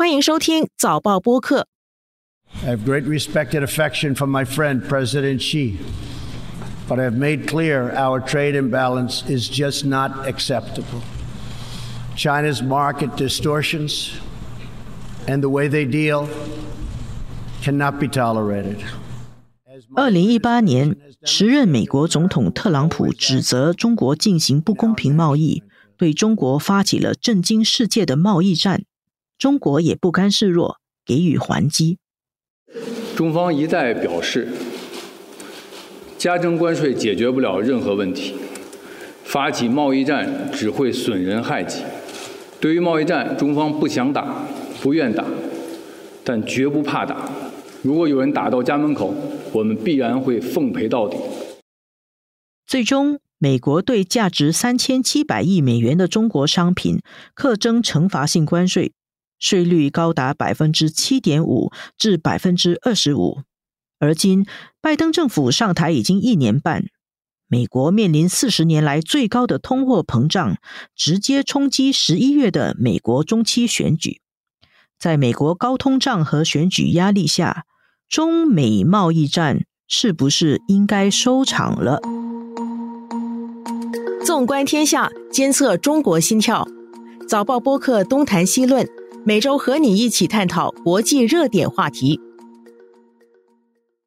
欢迎收听早报播客。I have great respect and affection for my friend President Xi, but I have made clear our trade imbalance is just not acceptable. China's market distortions and the way they deal cannot be tolerated. 二零一八年，时任美国总统特朗普指责中国进行不公平贸易，对中国发起了震惊世界的贸易战。中国也不甘示弱，给予还击。中方一再表示，加征关税解决不了任何问题，发起贸易战只会损人害己。对于贸易战，中方不想打，不愿打，但绝不怕打。如果有人打到家门口，我们必然会奉陪到底。最终，美国对价值三千七百亿美元的中国商品课征惩罚性关税。税率高达百分之七点五至百分之二十五，而今拜登政府上台已经一年半，美国面临四十年来最高的通货膨胀，直接冲击十一月的美国中期选举。在美国高通胀和选举压力下，中美贸易战是不是应该收场了？纵观天下，监测中国心跳，早报播客东谈西论。每周和你一起探讨国际热点话题。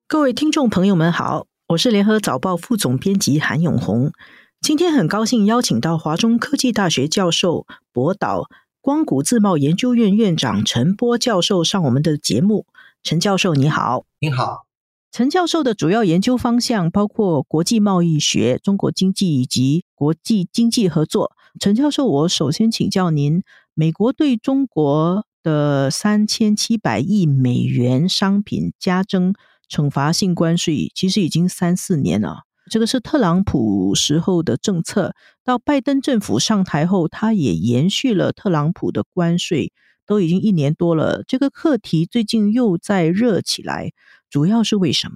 各位听众朋友们好，我是联合早报副总编辑韩永红。今天很高兴邀请到华中科技大学教授、博导光谷自贸研究院院长陈波教授上我们的节目。陈教授你好，你好。陈教授的主要研究方向包括国际贸易学、中国经济以及国际经济合作。陈教授，我首先请教您。美国对中国的三千七百亿美元商品加征惩罚性关税，其实已经三四年了。这个是特朗普时候的政策，到拜登政府上台后，他也延续了特朗普的关税，都已经一年多了。这个课题最近又在热起来，主要是为什么？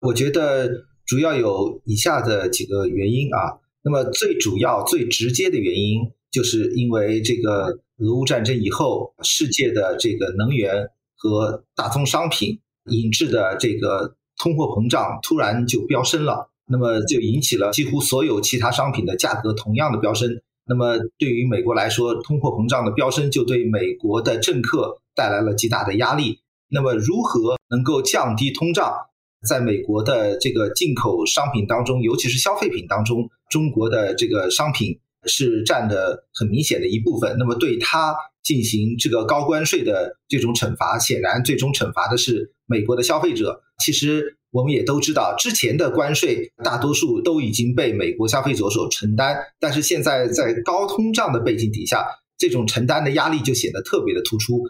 我觉得主要有以下的几个原因啊。那么最主要、最直接的原因。就是因为这个俄乌战争以后，世界的这个能源和大宗商品引致的这个通货膨胀突然就飙升了，那么就引起了几乎所有其他商品的价格同样的飙升。那么对于美国来说，通货膨胀的飙升就对美国的政客带来了极大的压力。那么如何能够降低通胀？在美国的这个进口商品当中，尤其是消费品当中，中国的这个商品。是占的很明显的一部分。那么对它进行这个高关税的这种惩罚，显然最终惩罚的是美国的消费者。其实我们也都知道，之前的关税大多数都已经被美国消费者所承担，但是现在在高通胀的背景底下，这种承担的压力就显得特别的突出。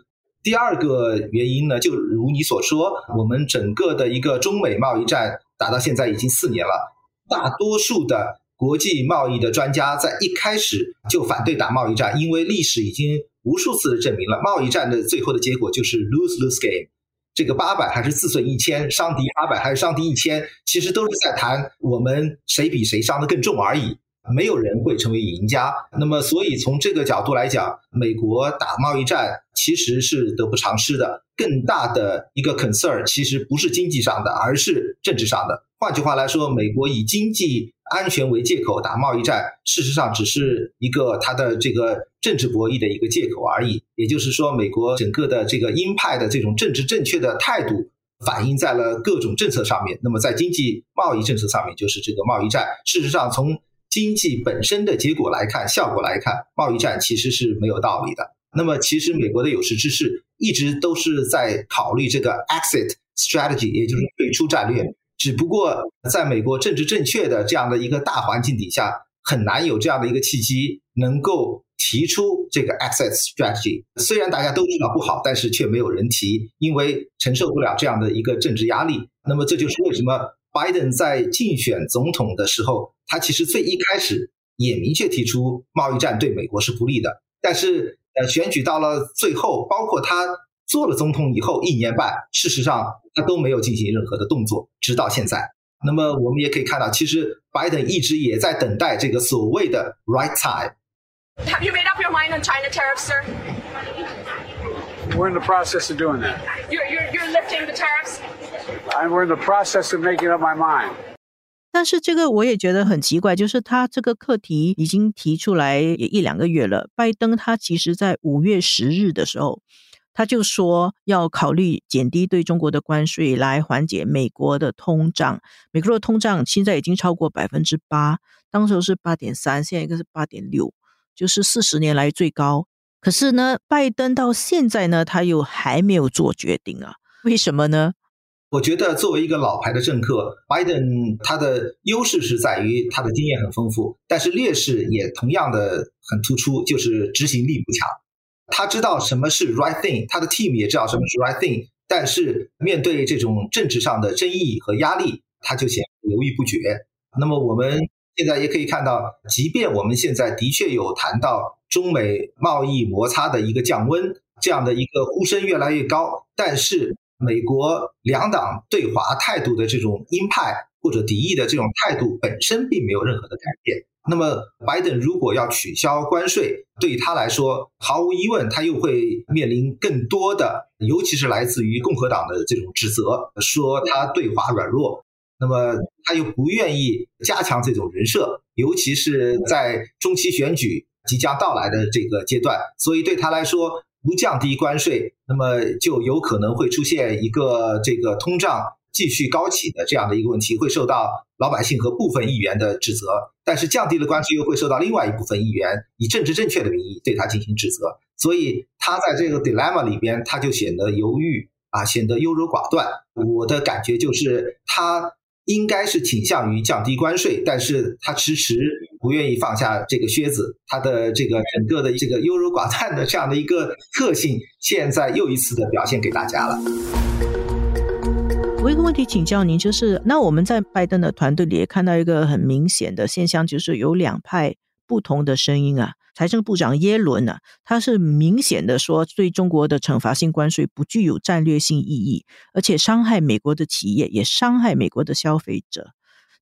第二个原因呢，就如你所说，我们整个的一个中美贸易战打到现在已经四年了，大多数的。国际贸易的专家在一开始就反对打贸易战，因为历史已经无数次的证明了，贸易战的最后的结果就是 lose lose game。这个八百还是自损一千，伤敌八百还是伤敌一千，其实都是在谈我们谁比谁伤的更重而已。没有人会成为赢家。那么，所以从这个角度来讲，美国打贸易战其实是得不偿失的。更大的一个 concern 其实不是经济上的，而是政治上的。换句话来说，美国以经济安全为借口打贸易战，事实上只是一个它的这个政治博弈的一个借口而已。也就是说，美国整个的这个鹰派的这种政治正确的态度，反映在了各种政策上面。那么在经济贸易政策上面，就是这个贸易战。事实上，从经济本身的结果来看，效果来看，贸易战其实是没有道理的。那么，其实美国的有识之士一直都是在考虑这个 exit strategy，也就是退出战略。只不过，在美国政治正确的这样的一个大环境底下，很难有这样的一个契机能够提出这个 exit strategy。虽然大家都知道不好，但是却没有人提，因为承受不了这样的一个政治压力。那么，这就是为什么 Biden 在竞选总统的时候，他其实最一开始也明确提出贸易战对美国是不利的。但是，呃，选举到了最后，包括他。做了总统以后一年半，事实上他都没有进行任何的动作，直到现在。那么我们也可以看到，其实拜登一直也在等待这个所谓的 right time。Have you made up your mind on China tariffs, sir? We're in the process of doing that. You're, you're, you're lifting the tariffs? I'm we're in the process of making up my mind. 但是这个我也觉得很奇怪，就是他这个课题已经提出来也一两个月了。拜登他其实在五月十日的时候，他就说要考虑减低对中国的关税，来缓解美国的通胀。美国的通胀现在已经超过百分之八，当时候是八点三，现在一个是八点六，就是四十年来最高。可是呢，拜登到现在呢，他又还没有做决定啊？为什么呢？我觉得作为一个老牌的政客，拜登他的优势是在于他的经验很丰富，但是劣势也同样的很突出，就是执行力不强。他知道什么是 right thing，他的 team 也知道什么是 right thing，但是面对这种政治上的争议和压力，他就显犹豫不决。那么我们现在也可以看到，即便我们现在的确有谈到中美贸易摩擦的一个降温这样的一个呼声越来越高，但是。美国两党对华态度的这种鹰派或者敌意的这种态度本身并没有任何的改变。那么，拜登如果要取消关税，对于他来说，毫无疑问，他又会面临更多的，尤其是来自于共和党的这种指责，说他对华软弱。那么，他又不愿意加强这种人设，尤其是在中期选举即将到来的这个阶段。所以，对他来说，不降低关税，那么就有可能会出现一个这个通胀继续高企的这样的一个问题，会受到老百姓和部分议员的指责。但是降低了关税，又会受到另外一部分议员以政治正确的名义对他进行指责。所以他在这个 dilemma 里边，他就显得犹豫啊，显得优柔寡断。我的感觉就是他。应该是倾向于降低关税，但是他迟迟不愿意放下这个靴子，他的这个整个的这个优柔寡断的这样的一个特性，现在又一次的表现给大家了。我一个问题请教您，就是那我们在拜登的团队里也看到一个很明显的现象，就是有两派不同的声音啊。财政部长耶伦呢，他是明显的说，对中国的惩罚性关税不具有战略性意义，而且伤害美国的企业，也伤害美国的消费者。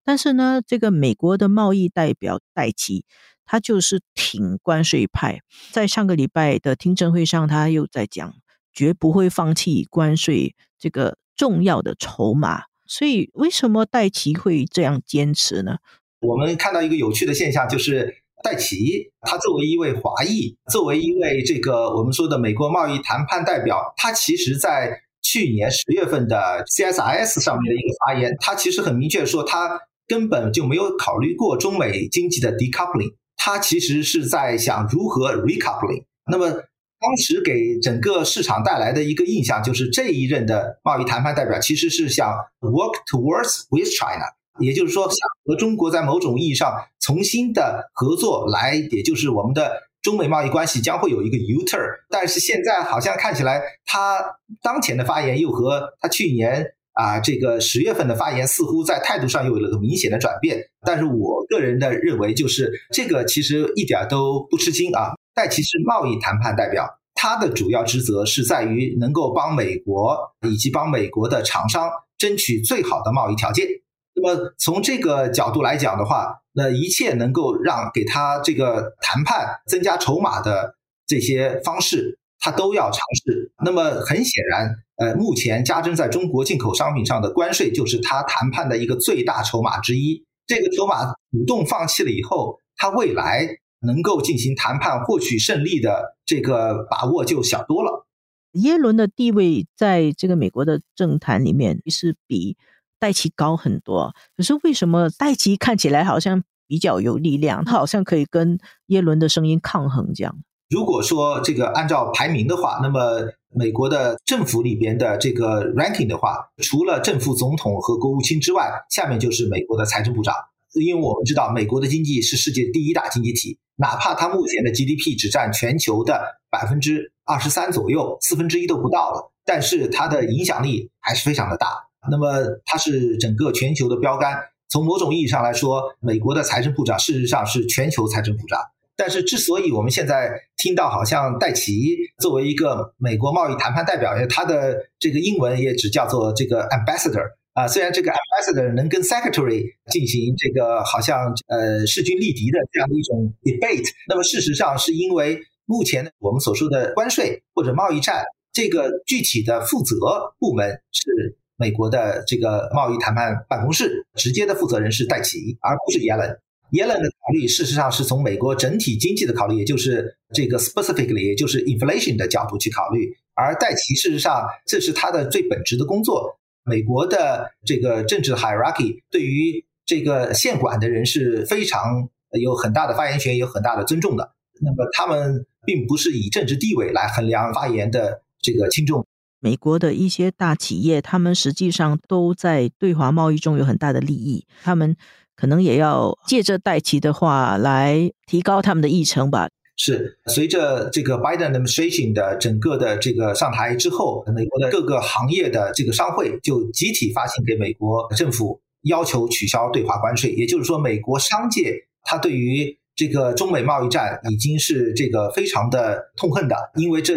但是呢，这个美国的贸易代表戴奇，他就是挺关税派，在上个礼拜的听证会上，他又在讲，绝不会放弃关税这个重要的筹码。所以，为什么戴奇会这样坚持呢？我们看到一个有趣的现象，就是。戴奇，他作为一位华裔，作为一位这个我们说的美国贸易谈判代表，他其实在去年十月份的 CSIS 上面的一个发言，他其实很明确说，他根本就没有考虑过中美经济的 decoupling，他其实是在想如何 recoupling。那么当时给整个市场带来的一个印象就是，这一任的贸易谈判代表其实是想 work towards with China。也就是说，想和中国在某种意义上重新的合作，来，也就是我们的中美贸易关系将会有一个 U turn。但是现在好像看起来，他当前的发言又和他去年啊这个十月份的发言似乎在态度上又有了个明显的转变。但是我个人的认为，就是这个其实一点都不吃惊啊。戴奇是贸易谈判代表，他的主要职责是在于能够帮美国以及帮美国的厂商争取最好的贸易条件。那么从这个角度来讲的话，那一切能够让给他这个谈判增加筹码的这些方式，他都要尝试。那么很显然，呃，目前加征在中国进口商品上的关税，就是他谈判的一个最大筹码之一。这个筹码主动放弃了以后，他未来能够进行谈判获取胜利的这个把握就小多了。耶伦的地位在这个美国的政坛里面是比。戴奇高很多，可是为什么戴奇看起来好像比较有力量？他好像可以跟耶伦的声音抗衡这样。如果说这个按照排名的话，那么美国的政府里边的这个 ranking 的话，除了正副总统和国务卿之外，下面就是美国的财政部长。因为我们知道，美国的经济是世界第一大经济体，哪怕它目前的 GDP 只占全球的百分之二十三左右，四分之一都不到了，但是它的影响力还是非常的大。那么它是整个全球的标杆。从某种意义上来说，美国的财政部长事实上是全球财政部长。但是，之所以我们现在听到好像戴奇作为一个美国贸易谈判代表，他的这个英文也只叫做这个 ambassador 啊。虽然这个 ambassador 能跟 secretary 进行这个好像呃势均力敌的这样的一种 debate，那么事实上是因为目前我们所说的关税或者贸易战。这个具体的负责部门是美国的这个贸易谈判办公室，直接的负责人是戴奇，而不是耶伦。耶伦的考虑事实上是从美国整体经济的考虑，也就是这个 specifically，也就是 inflation 的角度去考虑。而戴奇事实上这是他的最本职的工作。美国的这个政治 hierarchy 对于这个县管的人是非常有很大的发言权，有很大的尊重的。那么他们并不是以政治地位来衡量发言的这个轻重。美国的一些大企业，他们实际上都在对华贸易中有很大的利益，他们可能也要借着戴奇的话来提高他们的议程吧。是随着这个 Biden administration 的整个的这个上台之后，美国的各个行业的这个商会就集体发信给美国政府，要求取消对华关税。也就是说，美国商界它对于这个中美贸易战已经是这个非常的痛恨的，因为这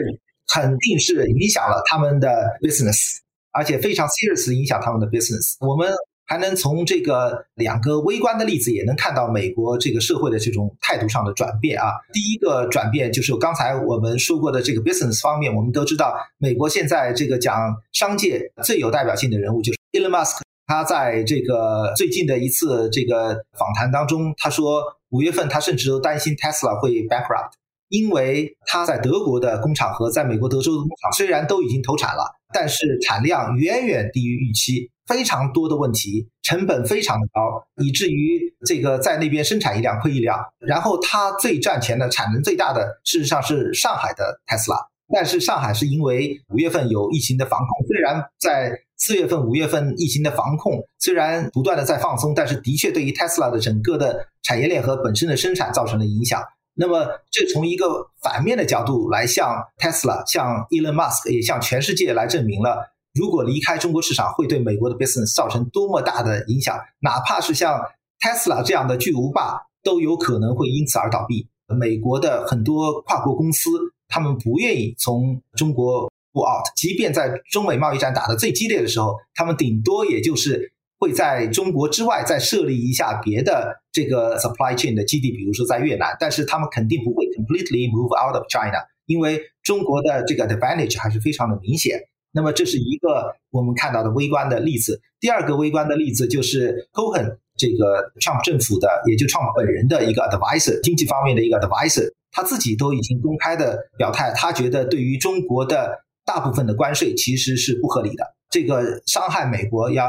肯定是影响了他们的 business，而且非常 serious 影响他们的 business。我们。还能从这个两个微观的例子，也能看到美国这个社会的这种态度上的转变啊。第一个转变就是刚才我们说过的这个 business 方面，我们都知道，美国现在这个讲商界最有代表性的人物就是 Elon Musk。他在这个最近的一次这个访谈当中，他说五月份他甚至都担心 Tesla 会 bankrupt，因为他在德国的工厂和在美国德州的工厂虽然都已经投产了，但是产量远远低于预期。非常多的问题，成本非常的高，以至于这个在那边生产一辆亏一辆。然后它最赚钱的、产能最大的，事实上是上海的特斯拉。但是上海是因为五月份有疫情的防控，虽然在四月份、五月份疫情的防控虽然不断的在放松，但是的确对于特斯拉的整个的产业链和本身的生产造成了影响。那么这从一个反面的角度来向特斯拉、向 Elon Musk 也向全世界来证明了。如果离开中国市场，会对美国的 business 造成多么大的影响？哪怕是像 Tesla 这样的巨无霸，都有可能会因此而倒闭。美国的很多跨国公司，他们不愿意从中国 go out，即便在中美贸易战打得最激烈的时候，他们顶多也就是会在中国之外再设立一下别的这个 supply chain 的基地，比如说在越南，但是他们肯定不会 completely move out of China，因为中国的这个 advantage 还是非常的明显。那么这是一个我们看到的微观的例子。第二个微观的例子就是 Cohen 这个 Trump 政府的，也就 Trump 本人的一个 advisor，经济方面的一个 advisor，他自己都已经公开的表态，他觉得对于中国的大部分的关税其实是不合理的，这个伤害美国要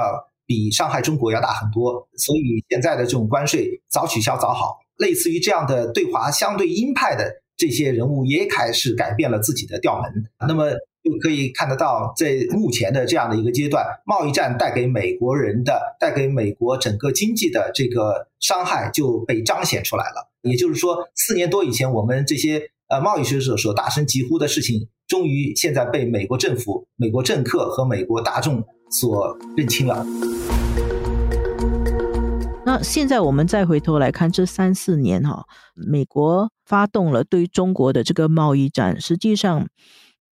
比伤害中国要大很多。所以现在的这种关税早取消早好。类似于这样的对华相对鹰派的这些人物也开始改变了自己的调门。那么。就可以看得到，在目前的这样的一个阶段，贸易战带给美国人的、带给美国整个经济的这个伤害就被彰显出来了。也就是说，四年多以前我们这些呃贸易学者所大声疾呼的事情，终于现在被美国政府、美国政客和美国大众所认清了。那现在我们再回头来看这三四年哈，美国发动了对中国的这个贸易战，实际上。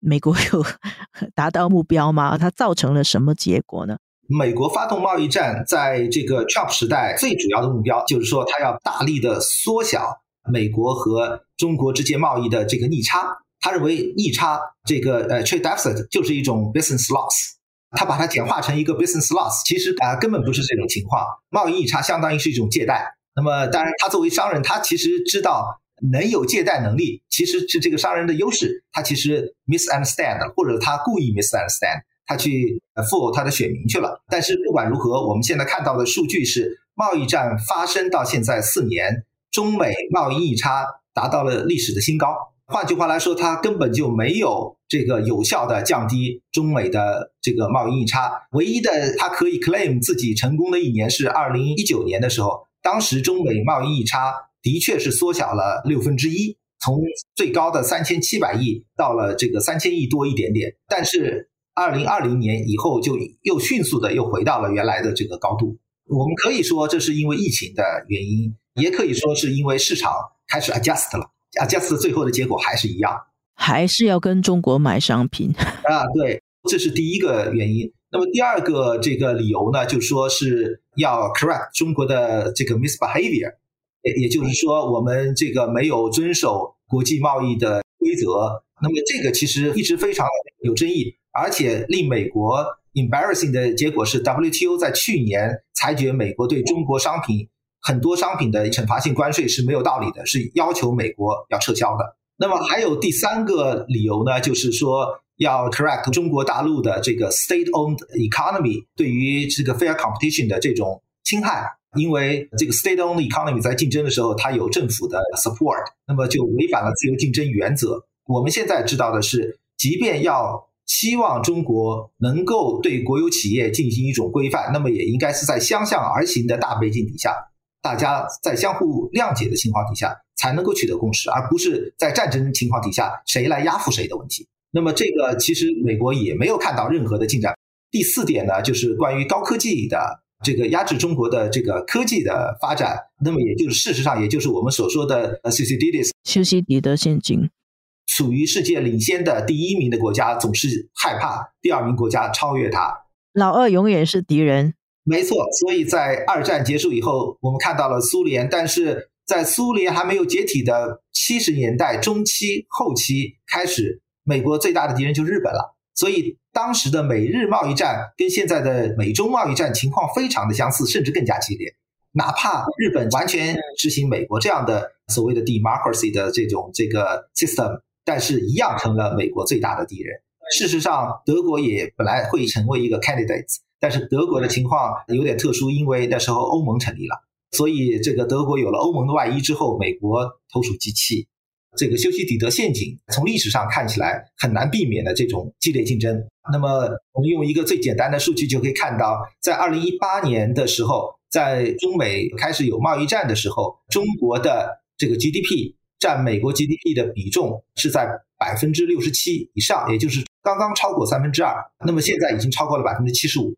美国有 达到目标吗？它造成了什么结果呢？美国发动贸易战，在这个 Trump 时代最主要的目标就是说，他要大力的缩小美国和中国之间贸易的这个逆差。他认为逆差这个呃 trade deficit 就是一种 business loss，他把它简化成一个 business loss，其实啊根本不是这种情况。贸易逆差相当于是一种借贷。那么当然，他作为商人，他其实知道。能有借贷能力，其实是这个商人的优势。他其实 misunderstand，或者他故意 misunderstand，他去 fool 他的选民去了。但是不管如何，我们现在看到的数据是，贸易战发生到现在四年，中美贸易逆差达到了历史的新高。换句话来说，它根本就没有这个有效的降低中美的这个贸易逆差。唯一的，它可以 claim 自己成功的一年是二零一九年的时候，当时中美贸易逆差。的确是缩小了六分之一，从最高的三千七百亿到了这个三千亿多一点点。但是二零二零年以后就又迅速的又回到了原来的这个高度。我们可以说这是因为疫情的原因，也可以说是因为市场开始 adjust 了。adjust 最后的结果还是一样，还是要跟中国买商品 啊。对，这是第一个原因。那么第二个这个理由呢，就说是要 correct 中国的这个 misbehavior。也也就是说，我们这个没有遵守国际贸易的规则，那么这个其实一直非常有争议，而且令美国 embarrassing 的结果是，WTO 在去年裁决美国对中国商品很多商品的惩罚性关税是没有道理的，是要求美国要撤销的。那么还有第三个理由呢，就是说要 correct 中国大陆的这个 state-owned economy 对于这个 fair competition 的这种侵害，因为这个 state-owned economy 在竞争的时候，它有政府的 support，那么就违反了自由竞争原则。我们现在知道的是，即便要希望中国能够对国有企业进行一种规范，那么也应该是在相向而行的大背景底下，大家在相互谅解的情况底下才能够取得共识，而不是在战争情况底下谁来压服谁的问题。那么这个其实美国也没有看到任何的进展。第四点呢，就是关于高科技的这个压制中国的这个科技的发展，那么也就是事实上也就是我们所说的呃 c c d d s 修昔底德陷阱。属于世界领先的第一名的国家，总是害怕第二名国家超越它。老二永远是敌人。没错，所以在二战结束以后，我们看到了苏联，但是在苏联还没有解体的七十年代中期后期开始，美国最大的敌人就是日本了。所以当时的美日贸易战跟现在的美中贸易战情况非常的相似，甚至更加激烈。哪怕日本完全执行美国这样的所谓的 democracy 的这种这个 system。但是，一样成了美国最大的敌人。事实上，德国也本来会成为一个 candidate，但是德国的情况有点特殊，因为那时候欧盟成立了，所以这个德国有了欧盟的外衣之后，美国投鼠忌器。这个修昔底德陷阱从历史上看起来很难避免的这种激烈竞争。那么，我们用一个最简单的数据就可以看到，在二零一八年的时候，在中美开始有贸易战的时候，中国的这个 GDP。占美国 GDP 的比重是在百分之六十七以上，也就是刚刚超过三分之二。那么现在已经超过了百分之七十五，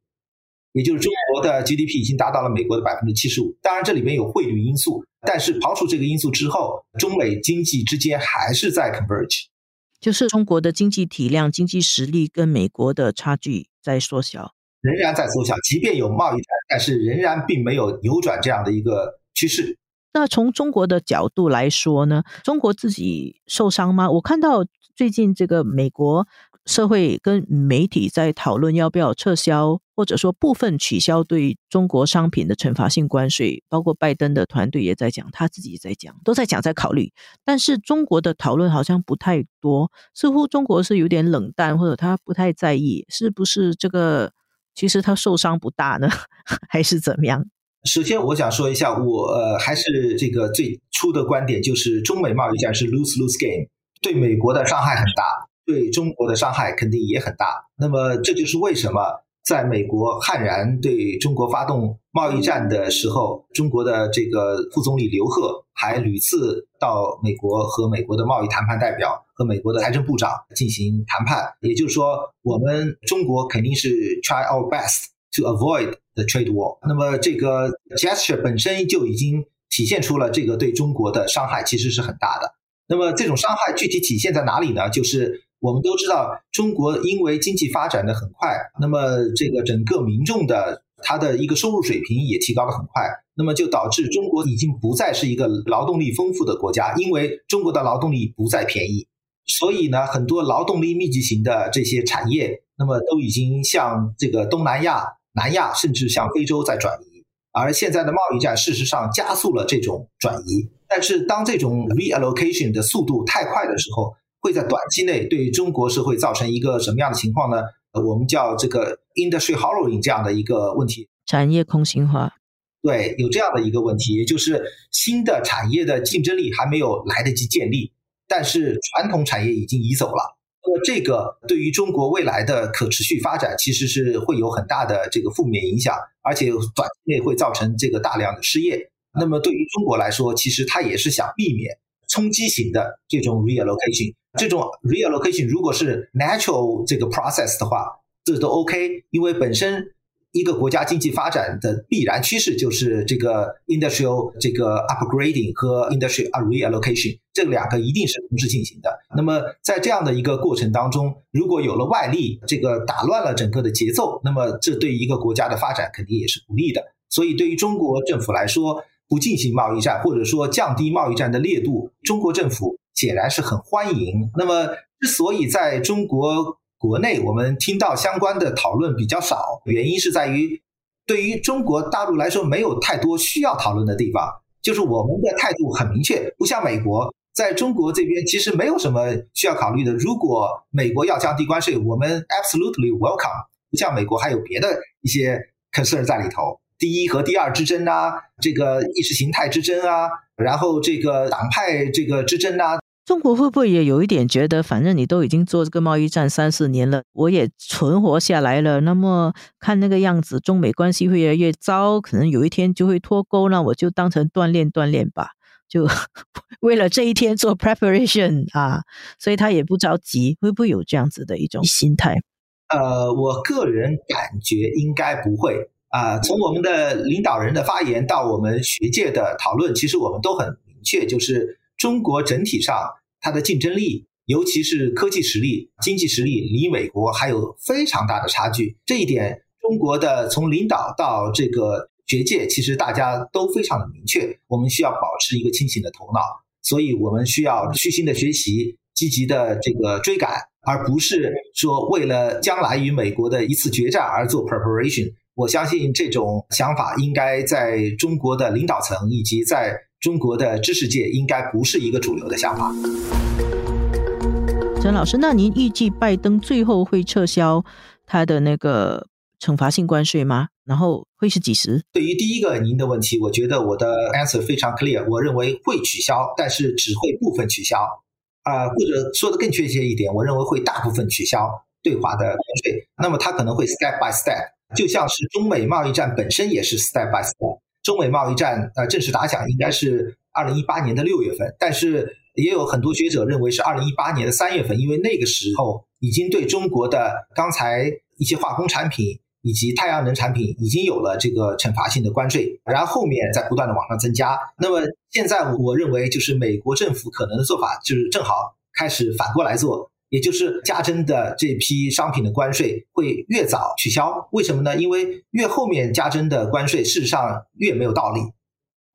也就是中国的 GDP 已经达到了美国的百分之七十五。当然这里面有汇率因素，但是刨除这个因素之后，中美经济之间还是在 converge，就是中国的经济体量、经济实力跟美国的差距在缩小，仍然在缩小。即便有贸易战，但是仍然并没有扭转这样的一个趋势。那从中国的角度来说呢？中国自己受伤吗？我看到最近这个美国社会跟媒体在讨论要不要撤销，或者说部分取消对中国商品的惩罚性关税，包括拜登的团队也在讲，他自己也在讲，都在讲在考虑。但是中国的讨论好像不太多，似乎中国是有点冷淡，或者他不太在意，是不是这个其实他受伤不大呢？还是怎么样？首先，我想说一下，我呃还是这个最初的观点，就是中美贸易战是 lose lose game，对美国的伤害很大，对中国的伤害肯定也很大。那么，这就是为什么在美国悍然对中国发动贸易战的时候，中国的这个副总理刘鹤还屡次到美国和美国的贸易谈判代表和美国的财政部长进行谈判。也就是说，我们中国肯定是 try our best to avoid。the trade war，那么这个 gesture 本身就已经体现出了这个对中国的伤害其实是很大的。那么这种伤害具体体现在哪里呢？就是我们都知道，中国因为经济发展的很快，那么这个整个民众的他的一个收入水平也提高的很快，那么就导致中国已经不再是一个劳动力丰富的国家，因为中国的劳动力不再便宜，所以呢，很多劳动力密集型的这些产业，那么都已经向这个东南亚。南亚甚至向非洲在转移，而现在的贸易战事实上加速了这种转移。但是，当这种 reallocation 的速度太快的时候，会在短期内对中国社会造成一个什么样的情况呢？呃，我们叫这个 industry hollowing 这样的一个问题，产业空心化。对，有这样的一个问题，也就是新的产业的竞争力还没有来得及建立，但是传统产业已经移走了。那么这个对于中国未来的可持续发展，其实是会有很大的这个负面影响，而且短期内会造成这个大量的失业。那么对于中国来说，其实它也是想避免冲击型的这种 reallocation。这种 reallocation 如果是 natural 这个 process 的话，这都 OK，因为本身。一个国家经济发展的必然趋势就是这个 industrial 这个 upgrading 和 industrial reallocation 这两个一定是同时进行的。那么在这样的一个过程当中，如果有了外力这个打乱了整个的节奏，那么这对一个国家的发展肯定也是不利的。所以对于中国政府来说，不进行贸易战或者说降低贸易战的烈度，中国政府显然是很欢迎。那么，之所以在中国国内我们听到相关的讨论比较少，原因是在于对于中国大陆来说没有太多需要讨论的地方，就是我们的态度很明确，不像美国。在中国这边，其实没有什么需要考虑的。如果美国要降低关税，我们 absolutely welcome。不像美国还有别的一些 concern 在里头，第一和第二之争啊，这个意识形态之争啊，然后这个党派这个之争啊。中国会不会也有一点觉得，反正你都已经做这个贸易战三四年了，我也存活下来了，那么看那个样子，中美关系会越来越糟，可能有一天就会脱钩，那我就当成锻炼锻炼吧。就 为了这一天做 preparation 啊，所以他也不着急，会不会有这样子的一种心态？呃，我个人感觉应该不会啊。从我们的领导人的发言到我们学界的讨论，其实我们都很明确，就是中国整体上它的竞争力，尤其是科技实力、经济实力，离美国还有非常大的差距。这一点，中国的从领导到这个。学界其实大家都非常的明确，我们需要保持一个清醒的头脑，所以我们需要虚心的学习，积极的这个追赶，而不是说为了将来与美国的一次决战而做 preparation。我相信这种想法应该在中国的领导层以及在中国的知识界应该不是一个主流的想法。陈老师，那您预计拜登最后会撤销他的那个？惩罚性关税吗？然后会是几时？对于第一个您的问题，我觉得我的 answer 非常 clear。我认为会取消，但是只会部分取消，啊，或者说的更确切一点，我认为会大部分取消对华的关税。那么它可能会 step by step，就像是中美贸易战本身也是 step by step。中美贸易战呃正式打响应该是二零一八年的六月份，但是也有很多学者认为是二零一八年的三月份，因为那个时候已经对中国的刚才一些化工产品。以及太阳能产品已经有了这个惩罚性的关税，然后后面在不断的往上增加。那么现在我认为，就是美国政府可能的做法，就是正好开始反过来做，也就是加征的这批商品的关税会越早取消。为什么呢？因为越后面加征的关税，事实上越没有道理。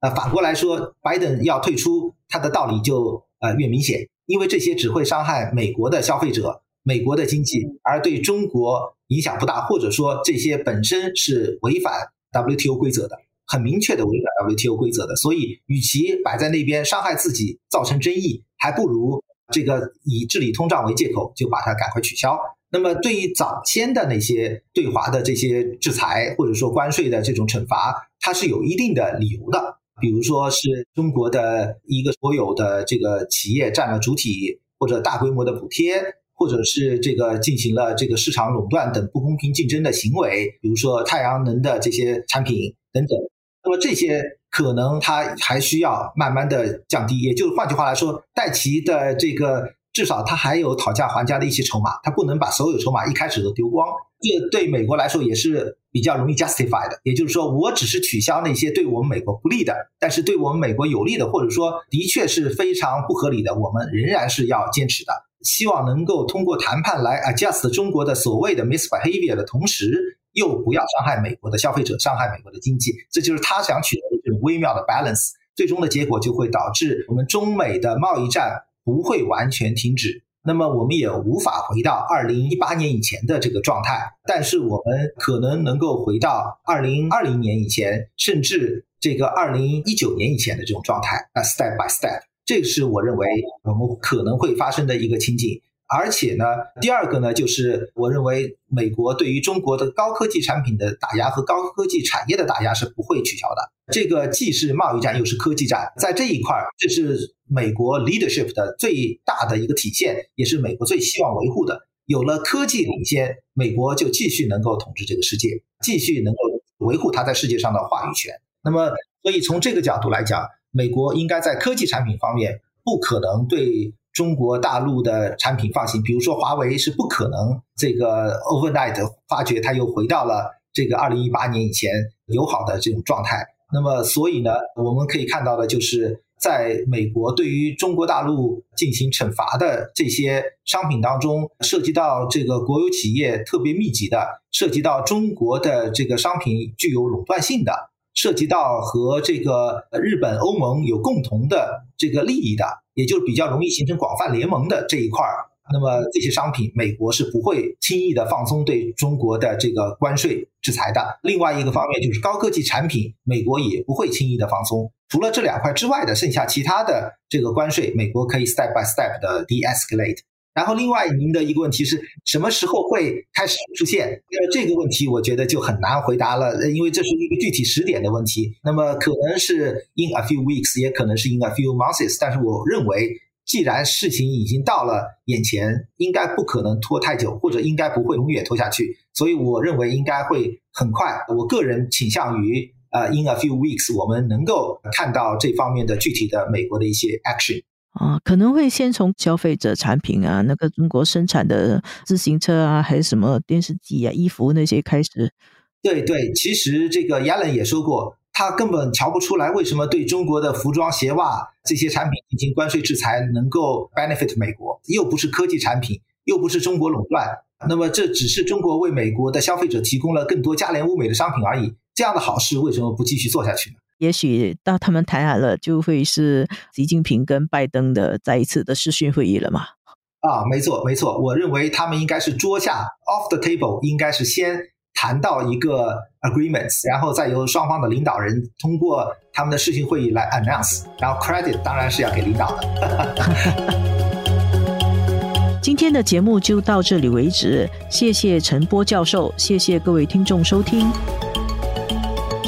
呃，反过来说，拜登要退出，他的道理就呃越明显，因为这些只会伤害美国的消费者。美国的经济，而对中国影响不大，或者说这些本身是违反 WTO 规则的，很明确的违反 WTO 规则的，所以与其摆在那边伤害自己，造成争议，还不如这个以治理通胀为借口，就把它赶快取消。那么对于早先的那些对华的这些制裁，或者说关税的这种惩罚，它是有一定的理由的，比如说是中国的一个所有的这个企业占了主体，或者大规模的补贴。或者是这个进行了这个市场垄断等不公平竞争的行为，比如说太阳能的这些产品等等，那么这些可能它还需要慢慢的降低，也就是换句话来说，戴奇的这个至少它还有讨价还价的一些筹码，它不能把所有筹码一开始都丢光。这对美国来说也是比较容易 justify 的，也就是说，我只是取消那些对我们美国不利的，但是对我们美国有利的，或者说的确是非常不合理的，我们仍然是要坚持的。希望能够通过谈判来 adjust 中国的所谓的 misbehavior 的同时，又不要伤害美国的消费者，伤害美国的经济，这就是他想取得的这种微妙的 balance。最终的结果就会导致我们中美的贸易战不会完全停止，那么我们也无法回到二零一八年以前的这个状态，但是我们可能能够回到二零二零年以前，甚至这个二零一九年以前的这种状态。那 step by step。这是我认为我们可能会发生的一个情景，而且呢，第二个呢，就是我认为美国对于中国的高科技产品的打压和高科技产业的打压是不会取消的。这个既是贸易战又是科技战，在这一块儿，这是美国 leadership 的最大的一个体现，也是美国最希望维护的。有了科技领先，美国就继续能够统治这个世界，继续能够维护它在世界上的话语权。那么，所以从这个角度来讲。美国应该在科技产品方面不可能对中国大陆的产品放心，比如说华为是不可能这个 overnight 发觉它又回到了这个二零一八年以前友好的这种状态。那么，所以呢，我们可以看到的就是，在美国对于中国大陆进行惩罚的这些商品当中，涉及到这个国有企业特别密集的，涉及到中国的这个商品具有垄断性的。涉及到和这个日本、欧盟有共同的这个利益的，也就是比较容易形成广泛联盟的这一块儿。那么这些商品，美国是不会轻易的放松对中国的这个关税制裁的。另外一个方面就是高科技产品，美国也不会轻易的放松。除了这两块之外的，剩下其他的这个关税，美国可以 step by step 的 de-escalate。然后另外您的一个问题是什么时候会开始出现？呃，这个问题我觉得就很难回答了，因为这是一个具体时点的问题。那么可能是 in a few weeks，也可能是 in a few months。但是我认为。既然事情已经到了眼前，应该不可能拖太久，或者应该不会永远拖下去，所以我认为应该会很快。我个人倾向于，呃，in a few weeks，我们能够看到这方面的具体的美国的一些 action 啊，可能会先从消费者产品啊，那个中国生产的自行车啊，还是什么电视机啊、衣服那些开始。对对，其实这个亚伦也说过。他根本瞧不出来为什么对中国的服装鞋袜这些产品进行关税制裁能够 benefit 美国，又不是科技产品，又不是中国垄断，那么这只是中国为美国的消费者提供了更多价廉物美的商品而已。这样的好事为什么不继续做下去呢？也许到他们谈好了，就会是习近平跟拜登的再一次的视讯会议了嘛？啊，没错没错，我认为他们应该是桌下 off the table，应该是先。谈到一个 agreements，然后再由双方的领导人通过他们的视讯会议来 announce，然后 credit 当然是要给领导的。今天的节目就到这里为止，谢谢陈波教授，谢谢各位听众收听。